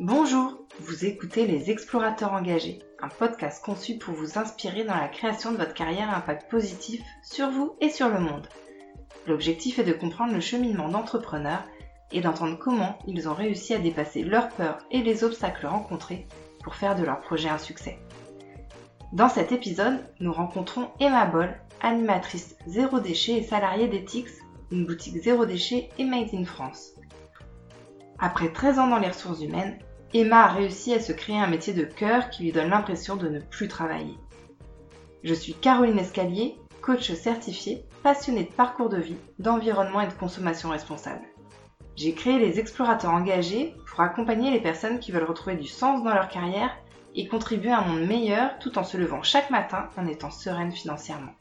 Bonjour, vous écoutez Les Explorateurs Engagés, un podcast conçu pour vous inspirer dans la création de votre carrière à impact positif sur vous et sur le monde. L'objectif est de comprendre le cheminement d'entrepreneurs et d'entendre comment ils ont réussi à dépasser leurs peurs et les obstacles rencontrés pour faire de leur projet un succès. Dans cet épisode, nous rencontrons Emma Boll, animatrice zéro déchet et salariée d'Ethics, une boutique zéro déchet et made in France. Après 13 ans dans les ressources humaines, Emma a réussi à se créer un métier de cœur qui lui donne l'impression de ne plus travailler. Je suis Caroline Escalier, coach certifiée, passionnée de parcours de vie, d'environnement et de consommation responsable. J'ai créé les explorateurs engagés pour accompagner les personnes qui veulent retrouver du sens dans leur carrière et contribuer à un monde meilleur tout en se levant chaque matin en étant sereine financièrement.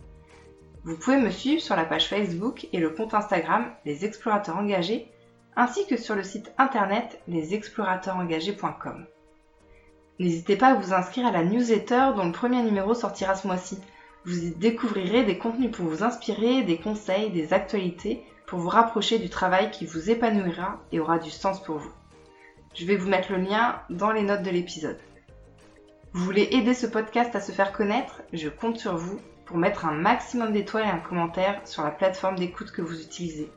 Vous pouvez me suivre sur la page Facebook et le compte Instagram Les Explorateurs Engagés ainsi que sur le site internet lesexplorateursengagés.com. N'hésitez pas à vous inscrire à la newsletter dont le premier numéro sortira ce mois-ci. Vous y découvrirez des contenus pour vous inspirer, des conseils, des actualités pour vous rapprocher du travail qui vous épanouira et aura du sens pour vous. Je vais vous mettre le lien dans les notes de l'épisode. Vous voulez aider ce podcast à se faire connaître? Je compte sur vous pour mettre un maximum d'étoiles et un commentaire sur la plateforme d'écoute que vous utilisez.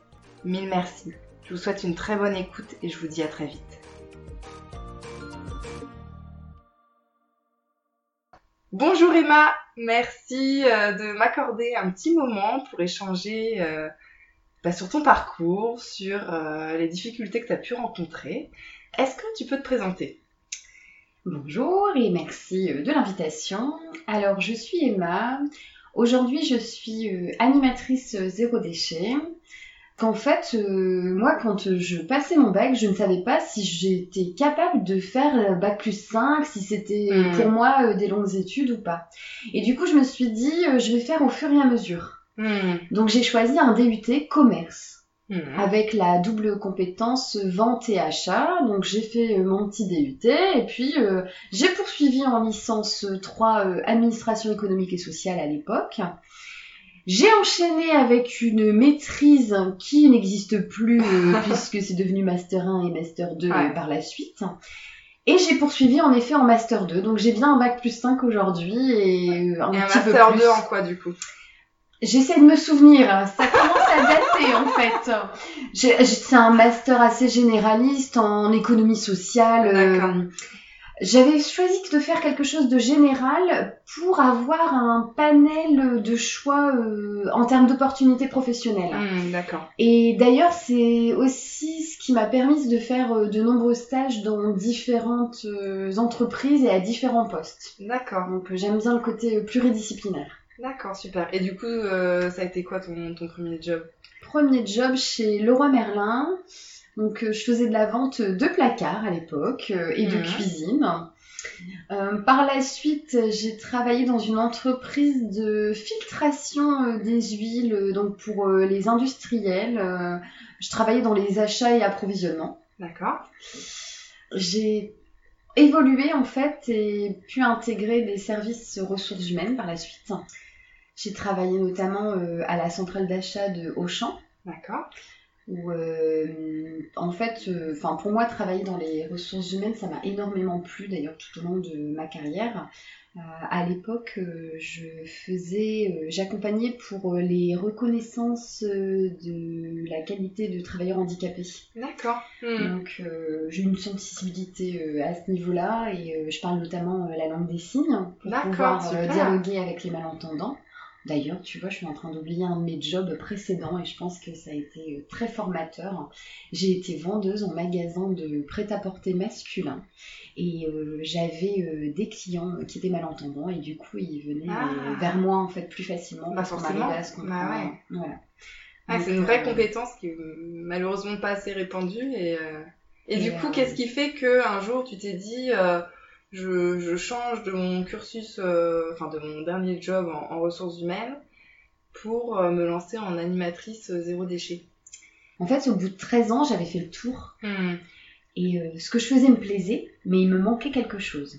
Mille merci. Je vous souhaite une très bonne écoute et je vous dis à très vite. Bonjour Emma, merci euh, de m'accorder un petit moment pour échanger euh, bah, sur ton parcours, sur euh, les difficultés que tu as pu rencontrer. Est-ce que tu peux te présenter? Bonjour et merci de l'invitation. Alors je suis Emma. Aujourd'hui je suis animatrice zéro déchet qu'en fait, euh, moi, quand je passais mon bac, je ne savais pas si j'étais capable de faire bac plus 5, si c'était hmm. pour moi euh, des longues études ou pas. Et du coup, je me suis dit, euh, je vais faire au fur et à mesure. Hmm. Donc, j'ai choisi un DUT commerce. Hmm. Avec la double compétence vente et achat. Donc j'ai fait mon petit DUT et puis j'ai poursuivi en licence 3 administration économique et sociale à l'époque. J'ai enchaîné avec une maîtrise qui n'existe plus euh, puisque c'est devenu Master 1 et Master 2 par la suite. Et j'ai poursuivi en effet en Master 2. Donc j'ai bien un bac plus 5 aujourd'hui et un, petit peu Master 2 en quoi du coup? J'essaie de me souvenir, ça commence à dater en fait. C'est un master assez généraliste en économie sociale. Euh, j'avais choisi de faire quelque chose de général pour avoir un panel de choix euh, en termes d'opportunités professionnelles. Hmm, d'accord. Et d'ailleurs, c'est aussi ce qui m'a permis de faire euh, de nombreux stages dans différentes entreprises et à différents postes. D'accord. Donc j'aime bien le côté pluridisciplinaire. D'accord, super. Et du coup, ça a été quoi ton, ton premier job? Premier job chez Leroy Merlin. Donc euh, je faisais de la vente de placards à l'époque euh, et de cuisine. Euh, par la suite, j'ai travaillé dans une entreprise de filtration des huiles, donc pour les industriels. je travaillais dans les achats et approvisionnements. D'accord. J'ai évolué en fait et pu intégrer des services ressources humaines par la suite. J'ai travaillé notamment à la centrale d'achat de Auchan. D'accord où euh, en fait, euh, pour moi travailler dans les ressources humaines, ça m'a énormément plu d'ailleurs tout au long de ma carrière. Euh, à l'époque, je faisais, j'accompagnais pour les reconnaissances de la qualité de travailleurs handicapés. D'accord. Hmm. Donc j'ai une sensibilité à ce niveau-là et je parle notamment la langue des signes pour pouvoir dialoguer avec les malentendants. D'ailleurs, tu vois, je suis en train d'oublier un de mes jobs précédents et je pense que ça a été euh, très formateur. J'ai été vendeuse en magasin de prêt-à-porter masculin et euh, j'avais euh, des clients qui étaient malentendants et du coup, ils venaient ah. vers moi en fait plus facilement bah, forcément. à se Bah, ouais. c'est une vraie compétence qui est malheureusement pas assez répandue et, et, du coup, qu'est-ce qui fait que un jour tu t'es dit je, change de mon cursus, euh, enfin de mon dernier job en, ressources humaines pour euh, me lancer en animatrice euh, zéro déchet. En fait, au bout de 13 ans, j'avais fait le tour. Hmm. Et ce que je faisais me plaisait, mais il me manquait quelque chose.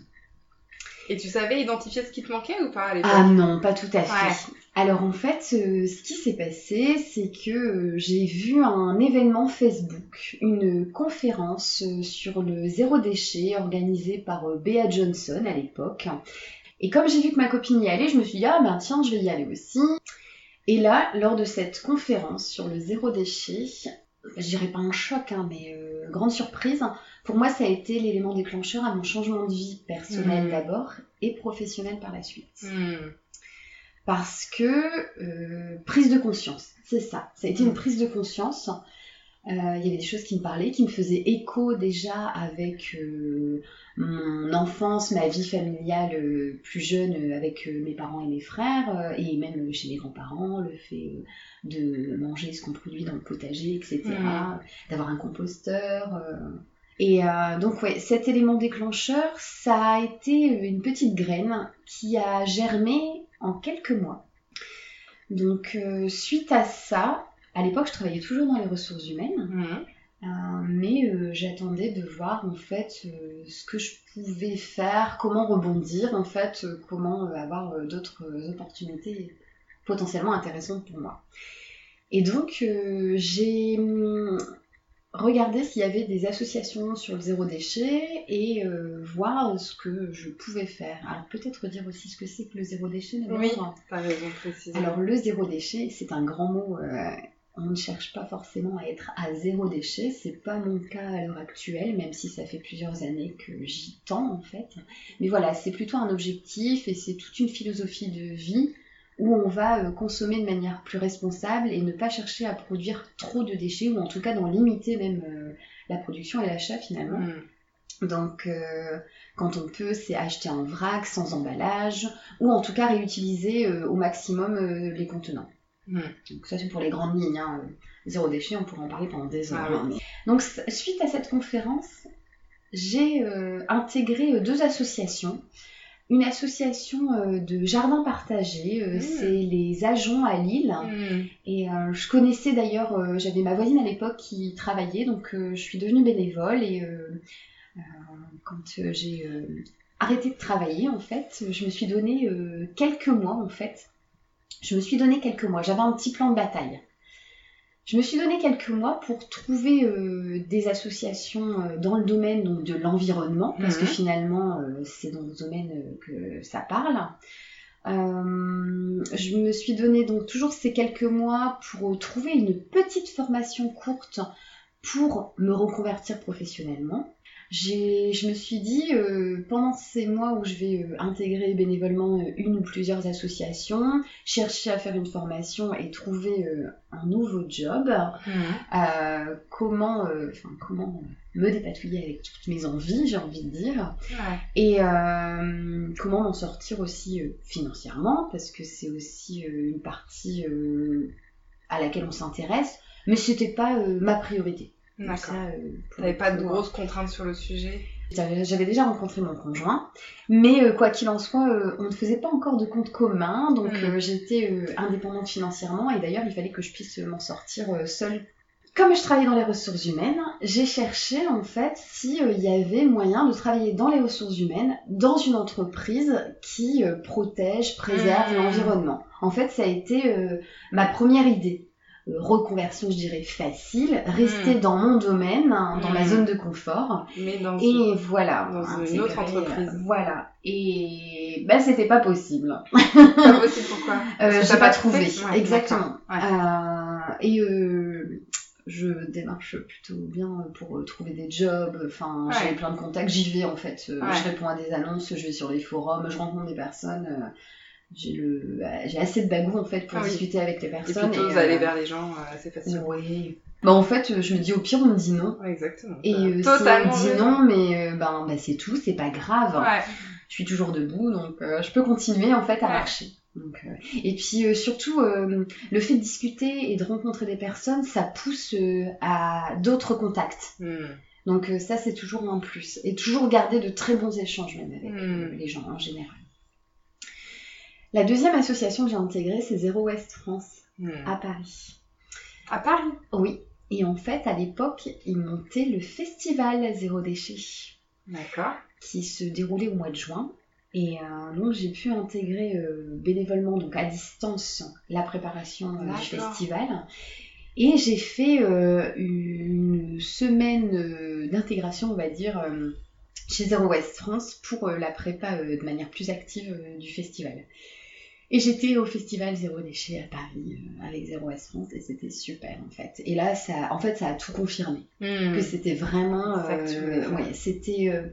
Et tu savais identifier ce qui te manquait ou pas à l'époque? Ah non, pas tout à fait. Alors en fait, euh, ce qui s'est passé, c'est que euh, j'ai vu un événement Facebook, une conférence euh, sur le zéro déchet organisée par Bea Johnson à l'époque. Et comme j'ai vu que ma copine y allait, je me suis dit, ah ben tiens, je vais y aller aussi. Et là, lors de cette conférence sur le zéro déchet, je dirais pas un choc, hein, mais grande surprise, pour moi ça a été l'élément déclencheur à mon changement de vie personnel Mhm. d'abord et professionnel par la suite Hmm. Parce que euh, prise de conscience, c'est ça. Ça a été une prise de conscience. Euh, Il y avait des choses qui me parlaient, qui me faisaient écho déjà avec euh, mon enfance, ma vie familiale plus jeune avec mes parents et mes frères, et même chez mes grands-parents, le fait de manger ce qu'on produit dans le potager, etc., Mhm. d'avoir un composteur. Et euh, donc ouais, cet élément déclencheur, ça a été une petite graine qui a germé en quelques mois. Donc euh, suite à ça, à l'époque je travaillais toujours dans les ressources humaines, Hmm. euh, mais euh, j'attendais de voir en fait ce que je pouvais faire, comment rebondir en fait, comment avoir d'autres opportunités potentiellement intéressantes pour moi. Et donc j'ai regardé s'il y avait des associations sur le zéro déchet et euh, voir ce que je pouvais faire. Alors peut-être dire aussi ce que c'est que le zéro déchet. Oui. T'as raison, précisément. Alors le zéro déchet, c'est un grand mot. euh, on ne cherche pas forcément à être à zéro déchet. C'est pas mon cas à l'heure actuelle, même si ça fait plusieurs années que j'y tends en fait. Mais voilà, c'est plutôt un objectif et c'est toute une philosophie de vie où on va euh, consommer de manière plus responsable et ne pas chercher à produire trop de déchets ou en tout cas d'en limiter même euh, la production et l'achat finalement. Hmm. Donc, euh, quand on peut, c'est acheter en vrac, sans emballage, ou en tout cas réutiliser euh, au maximum euh, les contenants. Hmm. Donc, ça, c'est pour les grandes lignes. hein. Zéro déchet, on pourrait en parler pendant des heures. Ah oui. hein, Donc, suite à cette conférence, j'ai intégré deux associations. Une association euh, de jardins partagés, euh, Mmh. c'est les Ajoncs à Lille. Hmm. Et euh, je connaissais d'ailleurs, j'avais ma voisine à l'époque qui travaillait, donc je suis devenue bénévole et quand j'ai arrêté de travailler, en fait, je me suis donné quelques mois, en fait. Je me suis donné quelques mois. J'avais un petit plan de bataille. Je me suis donné quelques mois pour trouver euh, des associations euh, dans le domaine donc, de l'environnement, parce que Mhm. finalement, euh, c'est dans ce domaine que ça parle. Je me suis donné donc toujours ces quelques mois pour trouver une petite formation courte pour me reconvertir professionnellement. Je me suis dit, euh, pendant ces mois où je vais euh, intégrer bénévolement euh, une ou plusieurs associations, chercher à faire une formation et trouver euh, un nouveau job, euh, comment, comment me dépatouiller avec toutes mes envies, j'ai envie de dire, Ouais. et comment m'en sortir aussi financièrement, parce que c'est aussi une partie à laquelle on s'intéresse, mais c'était pas ma priorité. D'accord. euh, pour T'avais le pas de coup, grosses contraintes sur le sujet j'avais déjà rencontré mon conjoint, mais euh, quoi qu'il en soit, euh, on ne faisait pas encore de compte commun, donc Mm. euh, j'étais euh, indépendante financièrement et d'ailleurs il fallait que je puisse euh, m'en sortir euh, seule. Comme je travaillais dans les ressources humaines, j'ai cherché en fait si euh, il y avait moyen de travailler dans les ressources humaines dans une entreprise qui euh, protège, préserve Mm. l'environnement. En fait, ça a été euh, ma première idée. Euh, reconversion, je dirais facile, rester Mm. dans mon domaine, hein, dans ma Mm. zone de confort. Mais dans Et voilà. Dans une intégrer, autre entreprise. Voilà. Et bah c'était pas possible. pas possible pourquoi? Euh, j'ai pas pas trouvé. Ouais, Exactement. Euh, et euh, je démarche plutôt bien pour trouver des jobs. Enfin, Ouais. j'ai plein de contacts. J'y vais en fait. Je réponds à des annonces. Je vais sur les forums. Je rencontre des personnes. Euh, j'ai bah, j'ai assez de bagou en fait pour Ah oui. discuter avec les Et personnes. plutôt vous euh, allez vers les gens euh, assez facilement. Oui. Bah en fait, je me dis au pire on me dit non. Ouais, exactement. Et euh, si on me dit non, mais euh, ben, ben, c'est tout, c'est pas grave. Ouais. Je suis toujours debout, donc euh, je peux continuer en fait à Ouais. marcher. Donc, euh, et puis euh, surtout, euh, le fait de discuter et de rencontrer des personnes, ça pousse euh, à d'autres contacts. Hmm. Donc euh, ça, c'est toujours un plus. Et toujours garder de très bons échanges même avec euh, Mm. les gens en général. La deuxième association que j'ai intégrée, c'est Zéro Ouest France Hmm. à Paris. À Paris? Oui. Et en fait, à l'époque, ils montaient le festival Zéro Déchet D'accord. qui se déroulait au mois de juin. Et euh, donc j'ai pu intégrer euh, bénévolement, donc à distance, la préparation euh, du festival. Et j'ai fait une semaine d'intégration, on va dire, chez Zero West France pour la prépa de manière plus active du festival. Et j'étais au festival Zéro Déchet à Paris euh, avec Zero West France et c'était super en fait. Et là, ça, en fait, ça a tout confirmé Hmm. que c'était vraiment, faire. ouais, c'était, euh,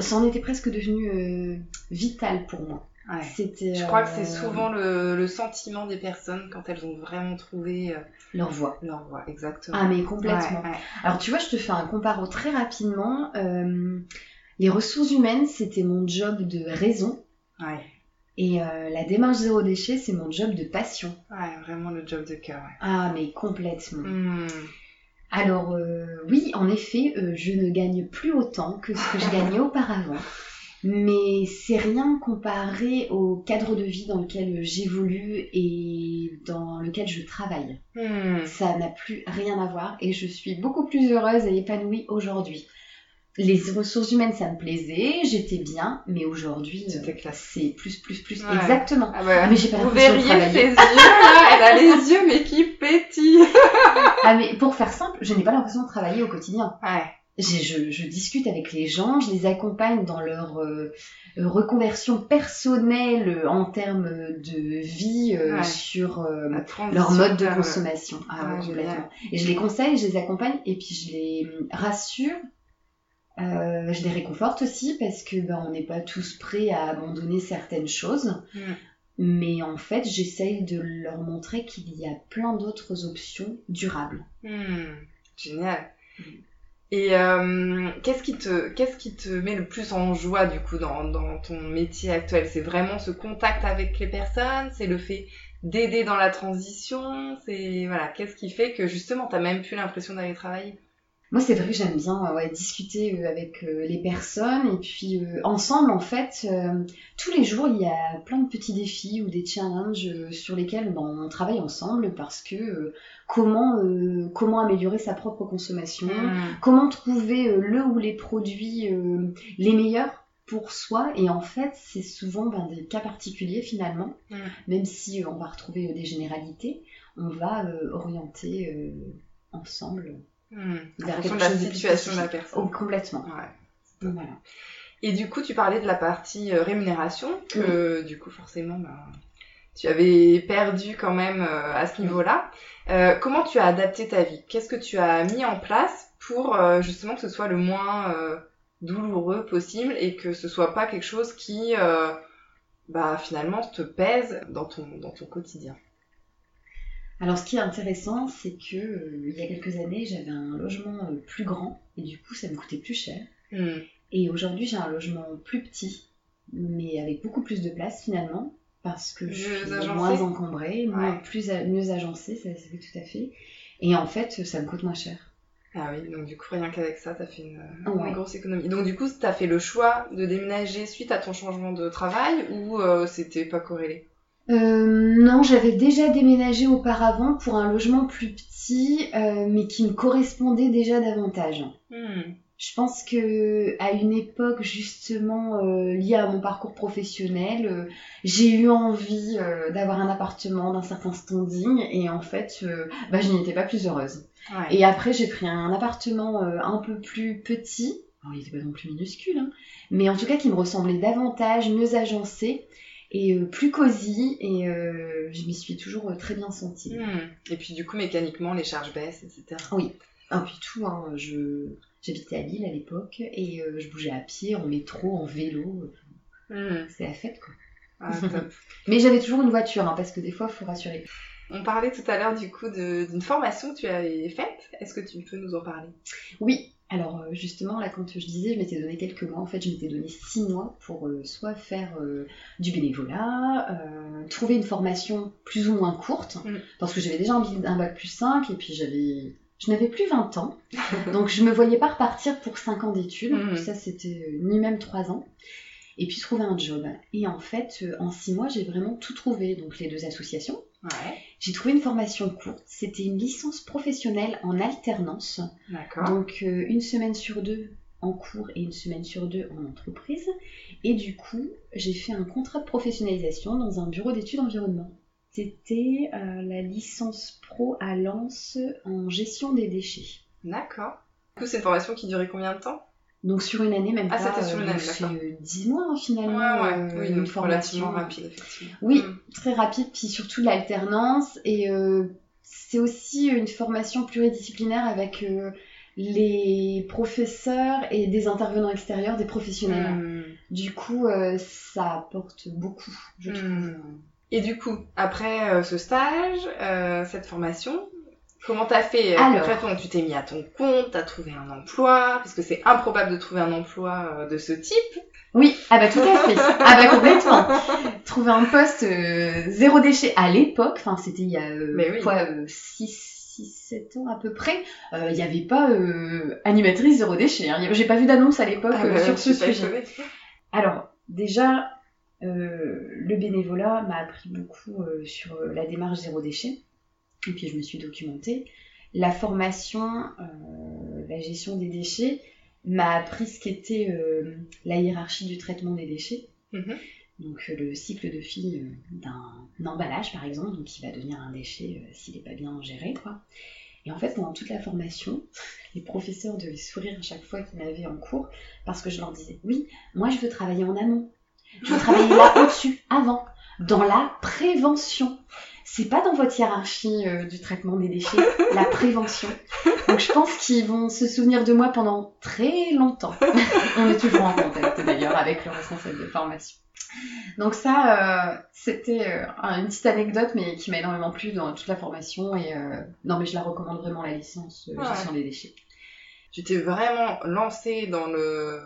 ça en était presque devenu euh, vital pour moi. Ouais. Je crois que c'est euh, souvent le, le sentiment des personnes quand elles ont vraiment trouvé euh, leur voix. leur voie, exactement. Ah mais complètement. Ouais, ouais. Alors tu vois, je te fais un comparo très rapidement. Euh, les ressources humaines, c'était mon job de raison. Ouais. Et euh, la démarche zéro déchet, c'est mon job de passion. Ouais, vraiment le job de cœur. Ouais. Ah mais complètement. Hmm. Alors euh, oui, en effet, euh, je ne gagne plus autant que ce que je gagnais auparavant. Mais c'est rien comparé au cadre de vie dans lequel j'évolue et dans lequel je travaille. Hmm. Ça n'a plus rien à voir et je suis beaucoup plus heureuse et épanouie aujourd'hui. Les ressources humaines, ça me plaisait, j'étais bien, mais aujourd'hui, euh, c'est plus, plus, plus. Ouais. Exactement. Ah bah, Ah, mais j'ai pas vous l'impression de verriez travailler. ses yeux là, elle a les yeux mais qui pétillent. Ah, mais pour faire simple, je n'ai pas l'impression de travailler au quotidien. Ouais. Je, je discute avec les gens, je les accompagne dans leur euh, euh, reconversion personnelle euh, en termes de vie euh, Ouais. sur euh, leur mode de vers- consommation. Ah, complètement. Et je les conseille, je les accompagne et puis je les rassure. Euh, je les réconforte aussi parce que ben, on n'est pas tous prêts à abandonner certaines choses. Mm. Mais en fait, j'essaye de leur montrer qu'il y a plein d'autres options durables. Hmm, Génial. Mm. Et euh, qu'est-ce qui te qu'est-ce qui te met le plus en joie du coup dans, dans ton métier actuel? C'est vraiment ce contact avec les personnes, c'est le fait d'aider dans la transition, c'est voilà, qu'est-ce qui fait que justement t'as même plus l'impression d'aller travailler? Moi, c'est vrai que j'aime bien euh, ouais, discuter euh, avec euh, les personnes et puis ensemble, en fait, tous les jours, il y a plein de petits défis ou des challenges sur lesquels ben, on travaille ensemble parce que comment, comment améliorer sa propre consommation, Hmm. comment trouver le ou les produits les meilleurs pour soi et en fait c'est souvent ben, des cas particuliers finalement Mm. même si on va retrouver des généralités on va orienter euh, Hmm. En fonction de la chose situation de la personne. Oh, complètement Ouais. Donc, voilà. Et du coup, tu parlais de la partie euh, rémunération, que du coup, forcément, ben, tu avais perdu quand même euh, à ce niveau-là. Euh, comment tu as adapté ta vie? Qu'est-ce que tu as mis en place pour justement que ce soit le moins douloureux possible et que ce soit pas quelque chose qui, bah, finalement, te pèse dans ton, dans ton quotidien? Alors ce qui est intéressant c'est que euh, il y a quelques années j'avais un logement euh, plus grand et du coup ça me coûtait plus cher Hmm. Et aujourd'hui, j'ai un logement plus petit, mais avec beaucoup plus de place finalement, parce que je Mieux suis moins encombrée, moins, Ouais. plus a- mieux agencée, ça, fait tout à fait. Et en fait, ça me coûte moins cher. Ah oui, donc du coup, rien qu'avec ça, t'as fait une, grosse économie. Donc du coup, t'as fait le choix de déménager suite à ton changement de travail ou euh, c'était pas corrélé? Euh, non, j'avais déjà déménagé auparavant pour un logement plus petit, euh, mais qui me correspondait déjà davantage. Hmm. Je pense que à une époque justement euh, liée à mon parcours professionnel, j'ai eu envie d'avoir un appartement d'un certain standing et en fait, bah, je n'y étais pas plus heureuse. Ouais. Et après, j'ai pris un appartement un peu plus petit. Alors, il n'était pas non plus minuscule, hein, mais en tout cas qui me ressemblait davantage, mieux agencé et euh, plus cosy. Et euh, je m'y suis toujours euh, très bien sentie. Hmm. Et puis du coup, mécaniquement, les charges baissent, etc. Ah, puis tout, hein, je j'habitais à Lille à l'époque et euh, je bougeais à pied, en métro, en vélo. Hmm. C'est la fête quoi. Ah, top. Mais j'avais toujours une voiture hein, parce que des fois, il faut rassurer. On parlait tout à l'heure du coup d'une formation que tu avais faite. Est-ce que tu peux nous en parler? Oui, alors euh, justement, là, quand je disais, je m'étais donné quelques mois, en fait, je m'étais donné six mois pour euh, soit faire euh, du bénévolat, euh, trouver une formation plus ou moins courte, Mm. parce que j'avais déjà un, bi- un bac plus 5 et puis j'avais. Je n'avais plus 20 ans, donc je me voyais pas repartir pour 5 ans d'études, Mm. ça c'était ni même 3 ans, et puis trouver un job. Et en fait, en 6 mois, j'ai vraiment tout trouvé, donc les deux associations, Ouais, j'ai trouvé une formation courte, c'était une licence professionnelle en alternance, d'accord. donc euh, une semaine sur deux en cours et une semaine sur deux en entreprise. Et du coup, j'ai fait un contrat de professionnalisation dans un bureau d'études environnement. C'était euh, la licence pro à Lens en gestion des déchets. D'accord. Du coup, c'est une formation qui durait combien de temps? Donc sur une année, même Ah, pas. c'était sur une année, c'est d'accord. euh, 10 mois hein, finalement. Ouais, ouais. euh, oui, une donc formation. relativement rapide, effectivement. Oui, Mm. très rapide, puis surtout l'alternance. Et euh, c'est aussi une formation pluridisciplinaire avec euh, les professeurs et des intervenants extérieurs, des professionnels. Mm. Du coup, euh, ça apporte beaucoup, je Mm. trouve. Et du coup, après euh, ce stage, euh, cette formation, comment t'as fait euh, Alors. concrètement Tu t'es mis à ton compte, t'as trouvé un emploi, parce que c'est improbable de trouver un emploi euh, de ce type. Oui, ah bah tout à fait. Ah bah complètement. Trouver un poste euh, zéro déchet à l'époque, enfin c'était il y a euh, oui. quoi, 6-7 ans à peu près, il n'y avait pas animatrice zéro déchet. Hein. J'ai pas vu d'annonce à l'époque Ah bah, sur ce sujet. Alors, déjà, le bénévolat m'a appris beaucoup sur la démarche zéro déchet. Et puis, je me suis documentée. La formation, euh, la gestion des déchets, m'a appris ce qu'était euh, la hiérarchie du traitement des déchets. Mhm. Donc, euh, le cycle de vie euh, d'un emballage, par exemple, donc qui va devenir un déchet s'il n'est pas bien géré, quoi. Et en fait, pendant toute la formation, les professeurs devaient sourire à chaque fois qu'ils m'avaient en cours parce que je leur disais oui, moi je veux travailler en amont. Je veux travailler là au-dessus, avant, dans la prévention. C'est pas dans votre hiérarchie euh, du traitement des déchets, la prévention. Donc je pense qu'ils vont se souvenir de moi pendant très longtemps. On est toujours en contact d'ailleurs avec le responsable de formation. Donc ça, euh, c'était euh, une petite anecdote, mais qui m'a énormément plu dans toute la formation. Et euh, non, mais je la recommande vraiment la licence euh, Ouais. gestion des déchets. Tu t'es vraiment lancé dans le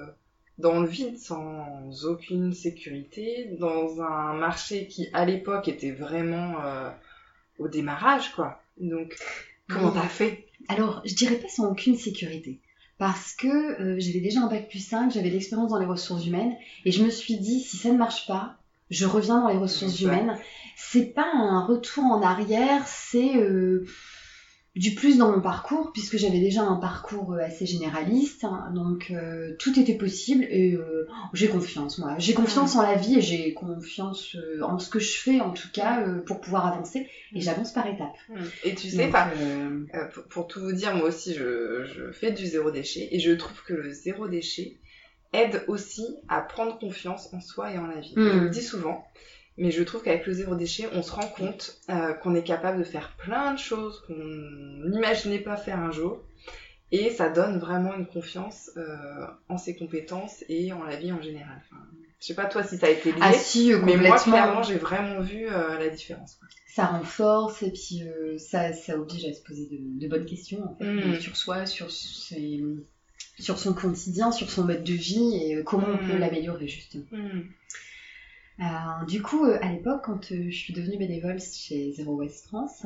dans le vide sans aucune sécurité, dans un marché qui à l'époque était vraiment euh, au démarrage quoi. Donc comment t'as fait? Alors, je dirais pas sans aucune sécurité. Parce que euh, j'avais déjà un bac plus 5, j'avais de l'expérience dans les ressources humaines, et je me suis dit, si ça ne marche pas, je reviens dans les ressources humaines. C'est pas un retour en arrière, c'est euh, du plus dans mon parcours, puisque j'avais déjà un parcours euh, assez généraliste, hein, donc euh, tout était possible, et euh, j'ai confiance, moi. J'ai confiance en la vie, et j'ai confiance euh, en ce que je fais, en tout cas, pour pouvoir avancer, et sais par étapes. Et tu sais Donc, pas, pour, pour tout vous dire, moi aussi, je, je fais du zéro déchet et je trouve que le zéro déchet aide aussi à prendre confiance en soi et en la vie. Mm. Je le dis souvent, mais je trouve qu'avec le zéro déchet, on se rend compte euh, qu'on est capable de faire plein de choses qu'on n'imaginait pas faire un jour. Et ça donne vraiment une confiance euh, en ses compétences et en la vie en général. Enfin, je sais pas toi si ça a été lié, Ah si, euh, mais moi clairement j'ai vraiment vu euh, la différence. quoi. ça renforce et puis ça, ça oblige à se poser de, de bonnes questions en fait, Mm. sur soi, sur, ses- sur son quotidien, sur son mode de vie et comment on Mm. peut l'améliorer justement. Euh, du coup, euh, à l'époque, quand euh, je suis devenue bénévole chez Zero Waste France,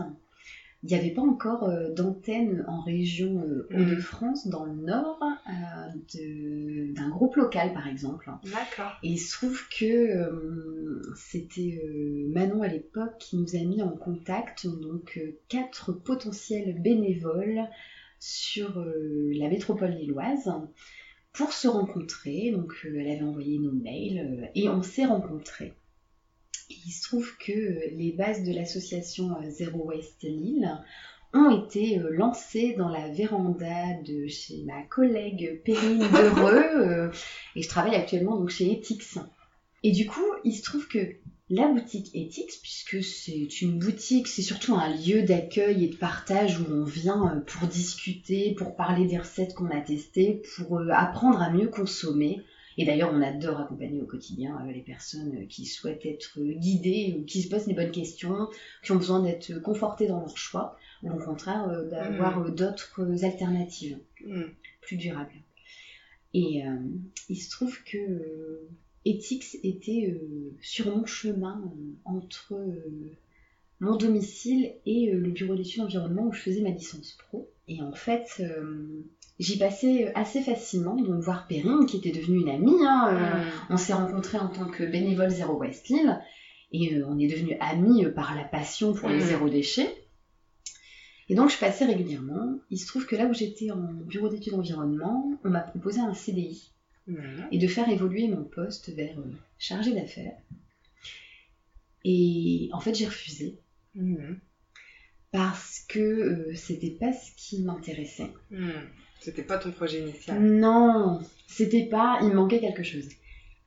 il n'y avait pas encore d'antenne en région Mm. Hauts-de-France, dans le nord, d'un groupe local par exemple. D'accord. Et il se trouve que c'était Manon à l'époque qui nous a mis en contact donc quatre potentiels bénévoles sur la métropole lilloise pour se rencontrer. Donc euh, elle avait envoyé nos mails euh, et on s'est rencontrés. Et il se trouve que euh, les bases de l'association Zero Waste Lille ont été lancées dans la véranda de chez ma collègue Perrine Dereux, et je travaille actuellement donc chez Etix. Et du coup, il se trouve que la boutique Etix, puisque c'est une boutique, c'est surtout un lieu d'accueil et de partage où on vient euh, pour discuter, pour parler des recettes qu'on a testées, pour euh, apprendre à mieux consommer. Et d'ailleurs, on adore accompagner au quotidien euh, les personnes qui souhaitent être guidées ou qui se posent des bonnes questions, qui ont besoin d'être confortées dans leur choix, ou au contraire d'avoir euh, d'autres alternatives Mm. plus durable. Et euh, il se trouve que Etix était euh, sur mon chemin euh, entre euh, mon domicile et le bureau d'études environnement où je faisais ma licence pro. Et en fait, j'y passais assez facilement, donc voir Perrine, qui était devenue une amie. hein, Mm. on s'est rencontrés en tant que bénévole Zéro Waste Lille et on est devenus amis par la passion pour les Mm. zéro déchets. Et donc je passais régulièrement. Il se trouve que là où j'étais en bureau d'études environnement, on m'a proposé un CDI Et de faire évoluer mon poste vers euh, chargé d'affaires. Et en fait j'ai refusé Mhm. parce que euh, c'était pas ce qui m'intéressait. Mhm. C'était pas ton projet initial. Non, c'était pas, il me manquait quelque chose.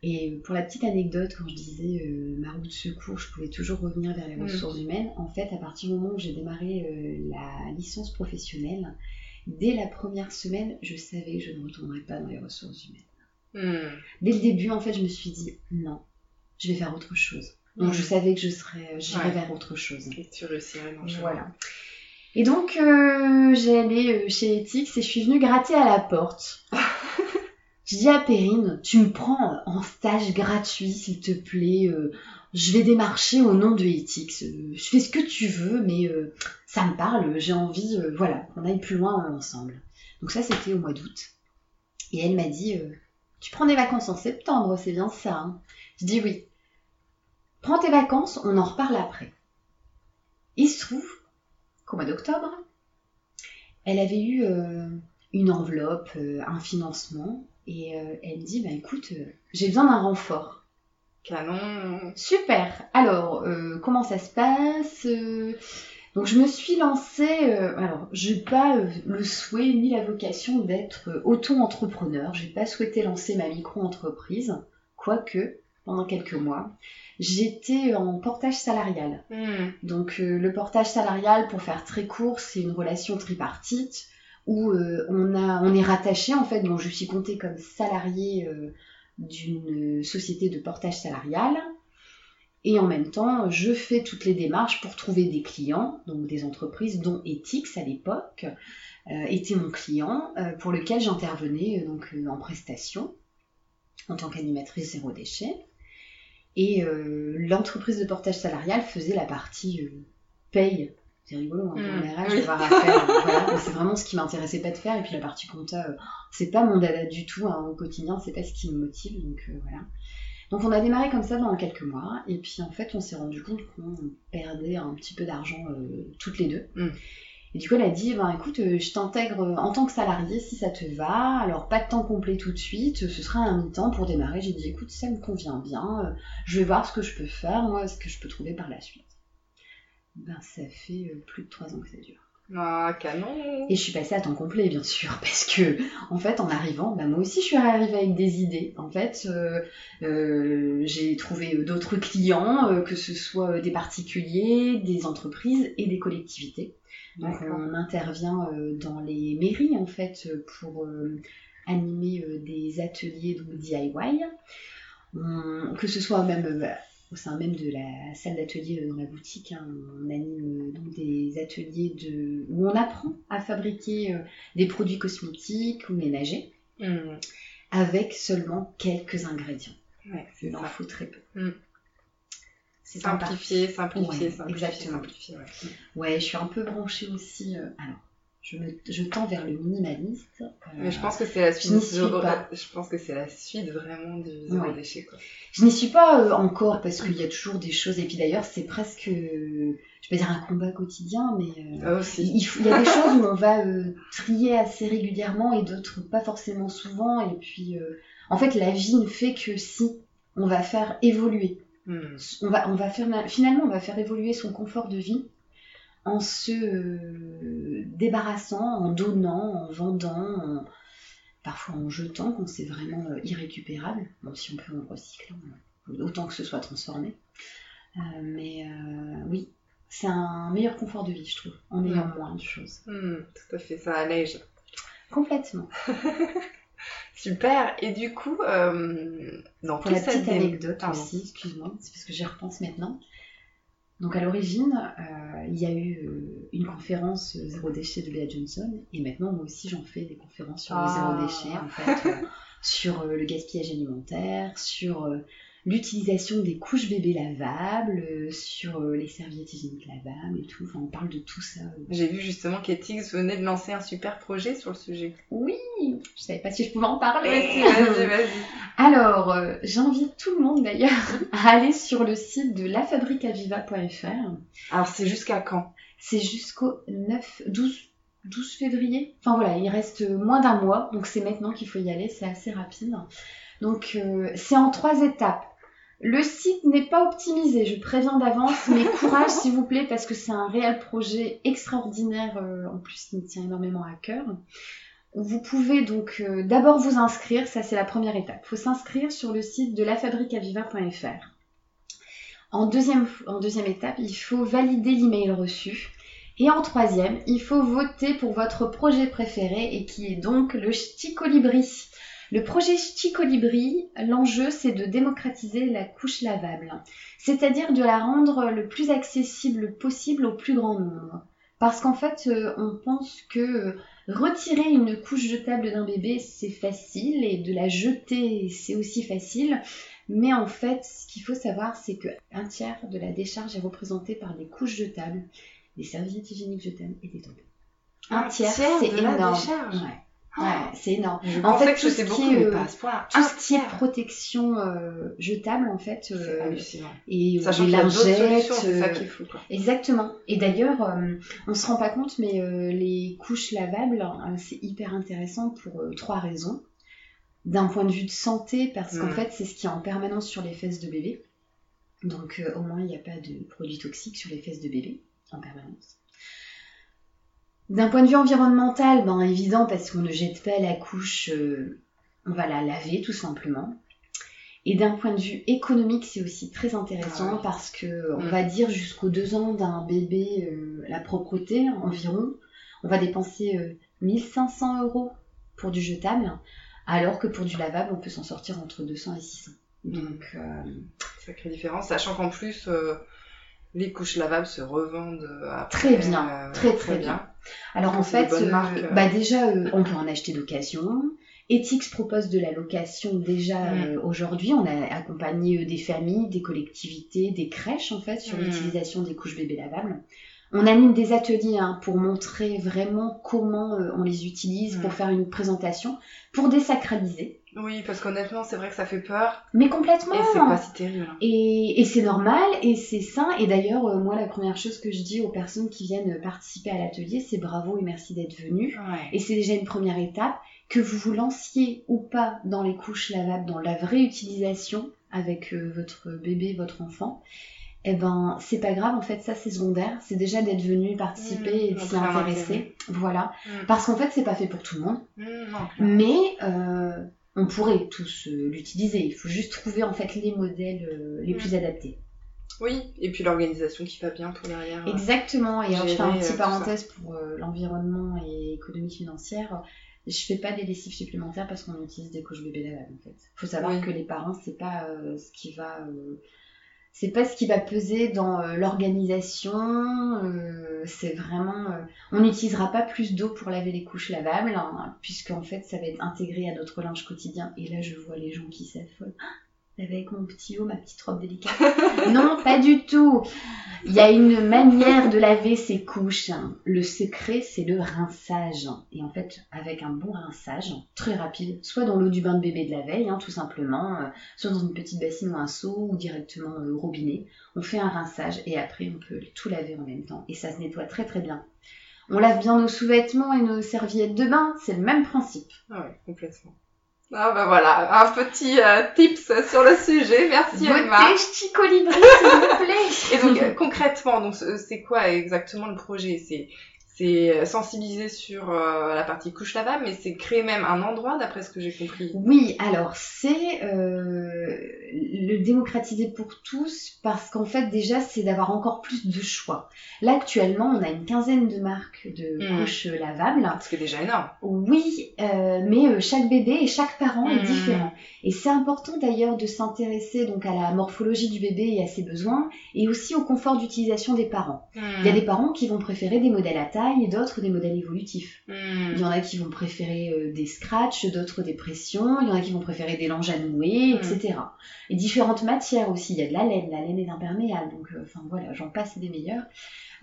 Et pour la petite anecdote, quand je disais euh, ma route de secours, je pouvais toujours revenir vers les Mm. ressources humaines. En fait, à partir du moment où j'ai démarré euh, la licence professionnelle, dès la première semaine, je savais que je ne retournerais pas dans les ressources humaines. Mhm. Dès le début, en fait, je me suis dit non, je vais faire autre chose. Donc, je savais que je serais, j'irais Ouais. vers autre chose. Et tu réussirais dans. Voilà. Et donc, euh, j'ai allé euh, chez Ethics et je suis venue gratter à la porte. je dis à Perrine, tu me prends en stage gratuit, s'il te plaît. euh, je vais démarcher au nom de Ethics. Euh, je fais ce que tu veux, mais ça me parle. J'ai envie, voilà, qu'on aille plus loin ensemble. Donc ça, c'était au mois d'août. Et elle m'a dit, tu prends des vacances en septembre, c'est bien ça. hein je dis oui. Prends tes vacances, on en reparle après. Il se trouve qu'au mois d'octobre, elle avait eu euh, une enveloppe, euh, un financement, et euh, elle me dit, bah écoute, j'ai besoin d'un renfort. Canon. Super. Alors, comment ça se passe Donc, je me suis lancée. euh, alors, je n'ai pas euh, le souhait ni la vocation d'être euh, auto-entrepreneur. J'ai pas souhaité lancer ma micro-entreprise, quoique pendant quelques mois, j'étais en portage salarial. Mhm. Donc le portage salarial, pour faire très court, c'est une relation tripartite où on, a, on est rattaché en fait, donc je suis comptée comme salarié d'une société de portage salarial. Et en même temps, je fais toutes les démarches pour trouver des clients, donc des entreprises dont Ethics à l'époque euh, était mon client, euh, pour lequel j'intervenais euh, donc en prestation en tant qu'animatrice zéro déchet. Et l'entreprise de portage salarial faisait la partie paye. C'est rigolo, hein, pour Mm, les RH, oui. avoir à faire. voilà, mais c'est vraiment ce qui m'intéressait pas de faire. Et puis la partie compta, c'est pas mon dada du tout hein, au quotidien, c'est pas ce qui me motive. Donc voilà. Donc on a démarré comme ça pendant quelques mois. Et puis en fait, on s'est rendu compte qu'on perdait un petit peu d'argent euh, toutes les deux. Mm. Et du coup, elle a dit, ben écoute, euh, je t'intègre euh, en tant que salarié si ça te va. Alors pas de temps complet tout de suite, ce sera un mi-temps pour démarrer. J'ai dit, écoute, ça me convient bien. Je vais voir ce que je peux faire, moi, ce que je peux trouver par la suite. Ben ça fait plus de trois ans que ça dure. Ah, canon. Et je suis passée à temps complet, bien sûr, parce que, en fait, en arrivant, bah, moi aussi, je suis arrivée avec des idées. En fait, euh, euh, j'ai trouvé euh, d'autres clients, euh, que ce soit des particuliers, des entreprises et des collectivités. Donc, on intervient dans les mairies, en fait, pour animer des ateliers donc, DIY. Que ce soit même au sein même de la salle d'atelier euh, dans la boutique, hein, on anime euh, donc des ateliers de, où on apprend à fabriquer euh, des produits cosmétiques ou ménagers Mhm. avec seulement quelques ingrédients. Ouais, Il en faut très peu. Mm. C'est sympa. Simplifier, simplifier, Ouais, simplifier, exactement. simplifier, ouais. Ouais, je suis un peu branchée aussi. euh, alors, je, me, je tends vers le minimaliste. euh, Mais je pense que c'est la suite. n'y suis pas. Je pense que c'est la suite vraiment du zéro Ouais. déchet, quoi. Je n'y suis pas euh, encore parce qu'il y a toujours des choses. Et puis d'ailleurs, c'est presque, euh, je vais dire un combat quotidien, mais Ah, aussi. il, faut- il y a des choses où on va euh, trier assez régulièrement et d'autres pas forcément souvent. Et puis, euh, en fait, la vie ne fait que si on va faire évoluer. Mhm. On va, on va faire, finalement, on va faire évoluer son confort de vie en se euh, débarrassant, en donnant, en vendant, en- parfois en jetant quand c'est vraiment euh, irrécupérable. Bon, si on peut en recycler, on- autant que ce soit transformé. Euh, mais euh, oui, c'est un meilleur confort de vie, je trouve, en ayant moins de choses. Mhm, Tout à fait, ça allège. Complètement. Super. Et du coup, euh, dans Pour la petite anecdote aussi, excuse-moi, c'est parce que j'y repense maintenant. Donc à l'origine, euh, il y a eu euh, une conférence euh, zéro déchet de Bea Johnson, et maintenant moi aussi j'en fais des conférences sur le Ah. zéro déchet, en fait, euh, sur le gaspillage alimentaire, sur l'utilisation des couches bébés lavables, euh, sur euh, les serviettes hygiéniques lavables et tout. Enfin, on parle de tout ça. J'ai vu justement qu'Etix venait de lancer un super projet sur le sujet. Oui, je savais pas si je pouvais en parler. Vas-y, vas-y. Alors, euh, j'invite tout le monde d'ailleurs à aller sur le site de lafabricaviva.fr. Alors, c'est jusqu'à quand? C'est jusqu'au 9, 12, 12 février. Enfin voilà, il reste moins d'un mois, donc c'est maintenant qu'il faut y aller, c'est assez rapide. Donc, euh, c'est en trois étapes. Le site n'est pas optimisé, je préviens d'avance, mais courage s'il vous plaît, parce que c'est un réel projet extraordinaire, euh, en plus qui me tient énormément à cœur. Vous pouvez donc euh, d'abord vous inscrire, ça c'est la première étape. Il faut s'inscrire sur le site de lafabricaviva.fr. En deuxième, en deuxième étape, il faut valider l'email reçu. Et en troisième, il faut voter pour votre projet préféré et qui est donc le Ch'ti Colibri. Le projet Ch'ti Colibri, l'enjeu c'est de démocratiser la couche lavable, c'est-à-dire de la rendre le plus accessible possible au plus grand nombre. Parce qu'en fait, euh, on pense que euh, retirer une couche jetable d'un bébé, c'est facile, et de la jeter, c'est aussi facile. Mais en fait, ce qu'il faut savoir, c'est que un tiers de la décharge est représenté par des couches jetables, des serviettes hygiéniques jetables et des tampons. Un, tiers, c'est énorme. Ouais. Ouais, c'est énorme. Je En fait, que tout c'était ce beaucoup, qui est, mais euh, pas à ce point. Tout Un ce qui est protection euh, jetable, en fait, euh, hallucinant. et Sachant c'est ça euh, fou, quoi. Exactement. Et d'ailleurs, on se rend pas compte, mais les couches lavables, c'est hyper intéressant pour trois raisons. D'un point de vue de santé, parce qu'en Mm. fait, c'est ce qui est en permanence sur les fesses de bébé. Donc, au moins, il n'y a pas de produits toxiques sur les fesses de bébé en permanence. D'un point de vue environnemental, ben évident parce qu'on ne jette pas la couche, euh, on va la laver tout simplement. Et d'un point de vue économique, c'est aussi très intéressant Ah parce que on Mm. va dire jusqu'aux deux ans d'un bébé, euh, la propreté environ, on va dépenser euh, 1500 euros pour du jetable, alors que pour du lavable, on peut s'en sortir entre 200 et 600. Donc, euh, Sacrée différence, sachant qu'en plus, euh, les couches lavables se revendent euh, après, Très bien, euh, très, très bien. Alors en fait, euh, euh. bah déjà, euh, on peut en acheter d'occasion. Ethics propose de la location déjà Mm. euh, aujourd'hui. On a accompagné des familles, des collectivités, des crèches en fait sur Mm. l'utilisation des couches bébés lavables. On anime des ateliers hein, pour montrer vraiment comment on les utilise, Mm. pour faire une présentation, pour désacraliser. Oui, parce qu'honnêtement, c'est vrai que ça fait peur Mais complètement. et c'est pas si terrible. Et, et c'est normal et c'est sain. Et d'ailleurs, euh, moi, la première chose que je dis aux personnes qui viennent participer à l'atelier, c'est bravo et merci d'être. Ouais. Et c'est déjà une première étape. Que vous vous lanciez ou pas dans les couches lavables, dans la vraie utilisation avec euh, votre bébé, votre enfant, eh ben, c'est pas grave, en fait, ça c'est secondaire. C'est déjà d'être venu participer Mmh, et de s'y intéresser. Voilà. Mm. Parce qu'en fait, c'est pas fait pour tout le monde. Mm, non. Mais euh, on pourrait tous euh, l'utiliser. Il faut juste trouver en fait les modèles euh, les Mm. plus adaptés. Oui, et puis l'organisation qui va bien pour derrière. euh, Exactement. Et alors je fais un petit parenthèse pour l'environnement et l'économie financière. Je fais pas des lessives supplémentaires parce qu'on utilise des couches bébés lavables en fait. Faut savoir Oui. que les parents c'est pas ce qui va c'est pas ce qui va peser dans euh, l'organisation. euh, c'est vraiment euh, on n'utilisera pas plus d'eau pour laver les couches lavables hein, puisqu'en fait ça va être intégré à notre linge quotidien. Et là je vois les gens qui s'affolent. Avec mon petit haut, ma petite robe délicate. non, pas du tout. Il y a une manière de laver ses couches. Le secret, c'est le rinçage. Et en fait, avec un bon rinçage, très rapide, soit dans l'eau du bain de bébé de la veille, hein, tout simplement, euh, soit dans une petite bassine ou un seau, ou directement euh, au robinet, on fait un rinçage et après on peut tout laver en même temps. Et ça se nettoie très très bien. On lave bien nos sous-vêtements et nos serviettes de bain, c'est le même principe. Ah ouais, complètement. Ah bah voilà, un petit euh, tips sur le sujet. Merci Emma. Votez Ch'ti Colibri, s'il vous plaît Et donc euh, concrètement, donc c'est c'est quoi exactement le projet? C'est c'est sensibiliser sur euh, la partie couche lavable, mais c'est créer même un endroit, d'après ce que j'ai compris. Oui, alors c'est euh, le démocratiser pour tous parce qu'en fait déjà c'est d'avoir encore plus de choix. Là actuellement on a une quinzaine de marques de Mm. couches lavables. Ce qui est déjà énorme. Oui, euh, mais euh, chaque bébé et chaque parent est Mm. différent. Et c'est important d'ailleurs de s'intéresser donc à la morphologie du bébé et à ses besoins et aussi au confort d'utilisation des parents. Il y a des parents qui vont préférer des modèles à taille et d'autres des modèles évolutifs. Hmm. Il y en a qui vont préférer euh, des scratchs, d'autres des pressions, il y en a qui vont préférer des langes à nouer, etc. Et différentes matières aussi, il y a de la laine, la laine est imperméable, donc euh, enfin voilà, j'en passe des meilleurs.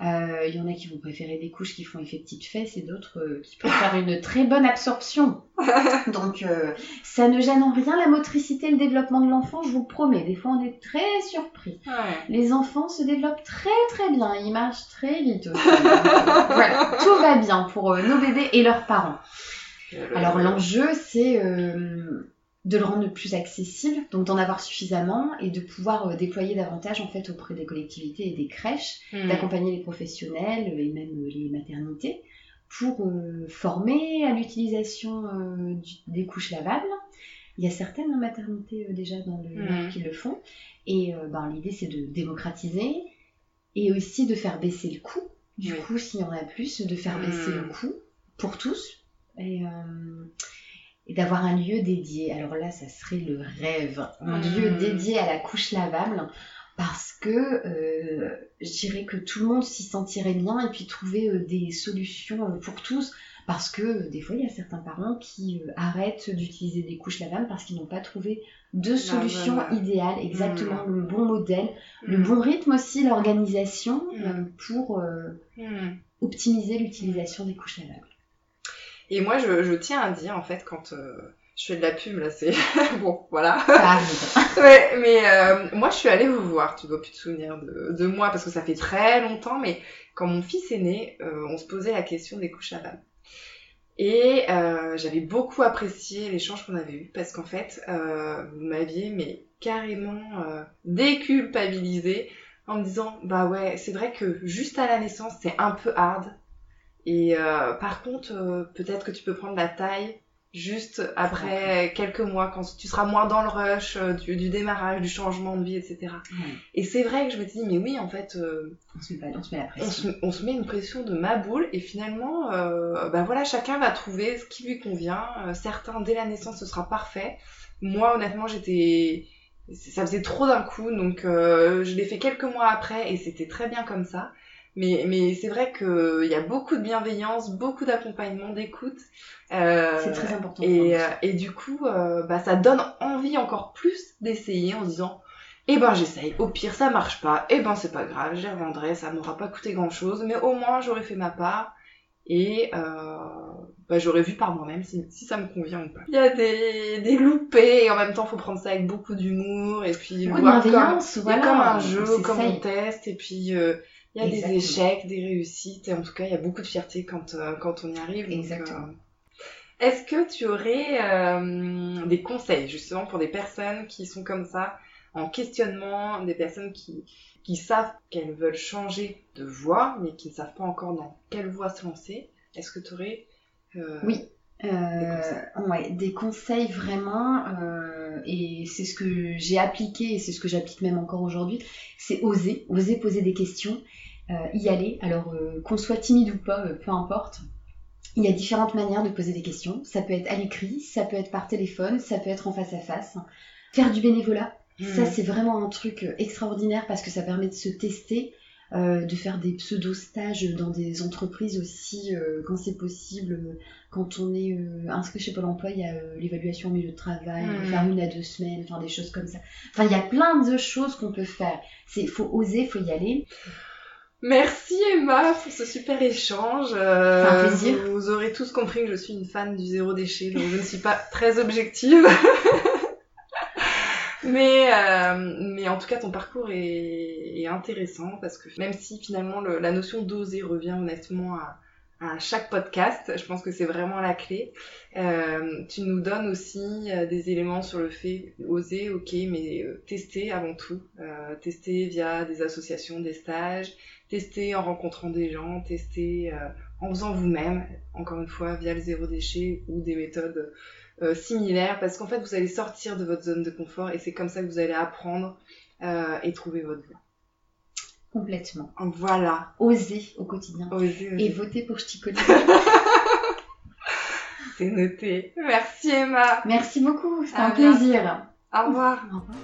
Euh, il y en a qui vont préférer des couches qui font effet petite fesse et d'autres euh, qui préfèrent une très bonne absorption. Donc euh, ça ne gêne en rien la motricité et le développement de l'enfant, je vous le promets. Des fois on est très surpris. Ouais. Les enfants se développent très très bien, ils marchent très vite aussi. voilà, tout va bien pour euh, nos bébés et leurs parents. Alors l'enjeu, c'est euh, de le rendre plus accessible, donc d'en avoir suffisamment et de pouvoir euh, déployer davantage en fait auprès des collectivités et des crèches, Hmm. d'accompagner les professionnels et même euh, les maternités pour euh, former à l'utilisation euh, des couches lavables. Il y a certaines maternités déjà dans le. Nord qui le font et ben, l'idée c'est de démocratiser et aussi de faire baisser le coût. Du coup, s'il y en a plus, de faire baisser le coût pour tous et, et d'avoir un lieu dédié. Alors là, ça serait le rêve, un Mhm. lieu dédié à la couche lavable parce que euh, je dirais que tout le monde s'y sentirait bien et puis trouver euh, des solutions euh, pour tous. Parce que des fois, il y a certains parents qui arrêtent d'utiliser des couches lavables parce qu'ils n'ont pas trouvé de solution voilà. idéale, exactement le bon modèle, le Hmm. bon rythme aussi, l'organisation pour optimiser l'utilisation des couches lavables. Et moi, je, je tiens à dire, en fait, quand euh, je fais de la pub, là, c'est... bon, voilà. Ça arrive. Ouais, mais euh, moi, je suis allée vous voir, tu dois plus te souvenir de, de moi, parce que ça fait très longtemps, mais quand mon fils est né, euh, on se posait la question des couches lavables. Et euh, j'avais beaucoup apprécié l'échange qu'on avait eu, parce qu'en fait, euh, vous m'aviez mais carrément euh, déculpabilisé en me disant, bah ouais, c'est vrai que juste à la naissance, c'est un peu hard. Et euh, par contre, euh, peut-être que tu peux prendre la taille juste après quelques mois, quand tu seras moins dans le rush euh, du, du démarrage, du changement de vie, etc. Et c'est vrai que je me dis, mais oui, en fait, euh, On se met, pas- on se met la on, pression. se, on se met une pression de ma boule et finalement, euh, bah voilà, chacun va trouver ce qui lui convient. Euh, certains, dès la naissance, ce sera parfait. Moi, honnêtement, j'étais... Ça faisait trop d'un coup, donc euh, je l'ai fait quelques mois après et c'était très bien comme ça. Mais, mais c'est vrai qu'il y a beaucoup de bienveillance, beaucoup d'accompagnement, d'écoute. Euh, C'est très important. et, euh, et du coup, euh, bah, ça donne envie encore plus d'essayer en se disant Eh ben j'essaye, au pire ça marche pas, eh ben c'est pas grave, je les revendrai, ça m'aura pas coûté grand chose, mais au moins j'aurais fait ma part et euh, bah, j'aurais vu par moi-même si, si ça me convient ou pas. Il y a des, des loupés et en même temps faut prendre ça avec beaucoup d'humour et puis voir comme, voilà. comme un jeu, comme on teste et puis euh, il y a Exactement. des échecs, des réussites et en tout cas il y a beaucoup de fierté quand, euh, quand on y arrive. donc, Exactement. euh, est-ce que tu aurais euh, des conseils justement pour des personnes qui sont comme ça, en questionnement, des personnes qui, qui savent qu'elles veulent changer de voie, mais qui ne savent pas encore dans quelle voie se lancer? Est-ce que tu aurais... Oui. Euh, conseils? ouais, des conseils vraiment, et c'est ce que j'ai appliqué et c'est ce que j'applique même encore aujourd'hui, c'est oser, oser poser des questions, y aller. Alors euh, qu'on soit timide ou pas, euh, peu importe. Il y a différentes manières de poser des questions. Ça peut être à l'écrit, ça peut être par téléphone, ça peut être en face à face. Faire du bénévolat, ça hmm, c'est vraiment un truc euh, extraordinaire parce que ça permet de se tester, euh, de faire des pseudo-stages dans des entreprises aussi euh, quand c'est possible. euh, Quand on est euh, inscrit chez Pôle emploi, il y a euh, l'évaluation au milieu de travail, Mhm. faire une à deux semaines, enfin des choses comme ça. Enfin, il y a plein de choses qu'on peut faire. C'est faut oser, faut y aller. Merci Emma pour ce super échange. Euh, un plaisir. Vous aurez tous compris que je suis une fan du zéro déchet, donc je ne suis pas très objective. mais, euh, mais en tout cas, ton parcours est, est intéressant parce que même si finalement le- la notion d'oser revient honnêtement à, à chaque podcast, je pense que c'est vraiment la clé. Euh, tu nous donnes aussi euh, des éléments sur le fait oser, ok, mais euh, tester avant tout. Tester via des associations, des stages, tester en rencontrant des gens, tester euh, en faisant vous-même, encore une fois, via le zéro déchet ou des méthodes euh, similaires, parce qu'en fait, vous allez sortir de votre zone de confort et c'est comme ça que vous allez apprendre euh, et trouver votre voie. Complètement. Voilà, Oser au quotidien. osez, osez. Et voter pour Ch'ticoli. c'est noté. Merci Emma. Merci beaucoup, c'était un plaisir. Au revoir. Au revoir.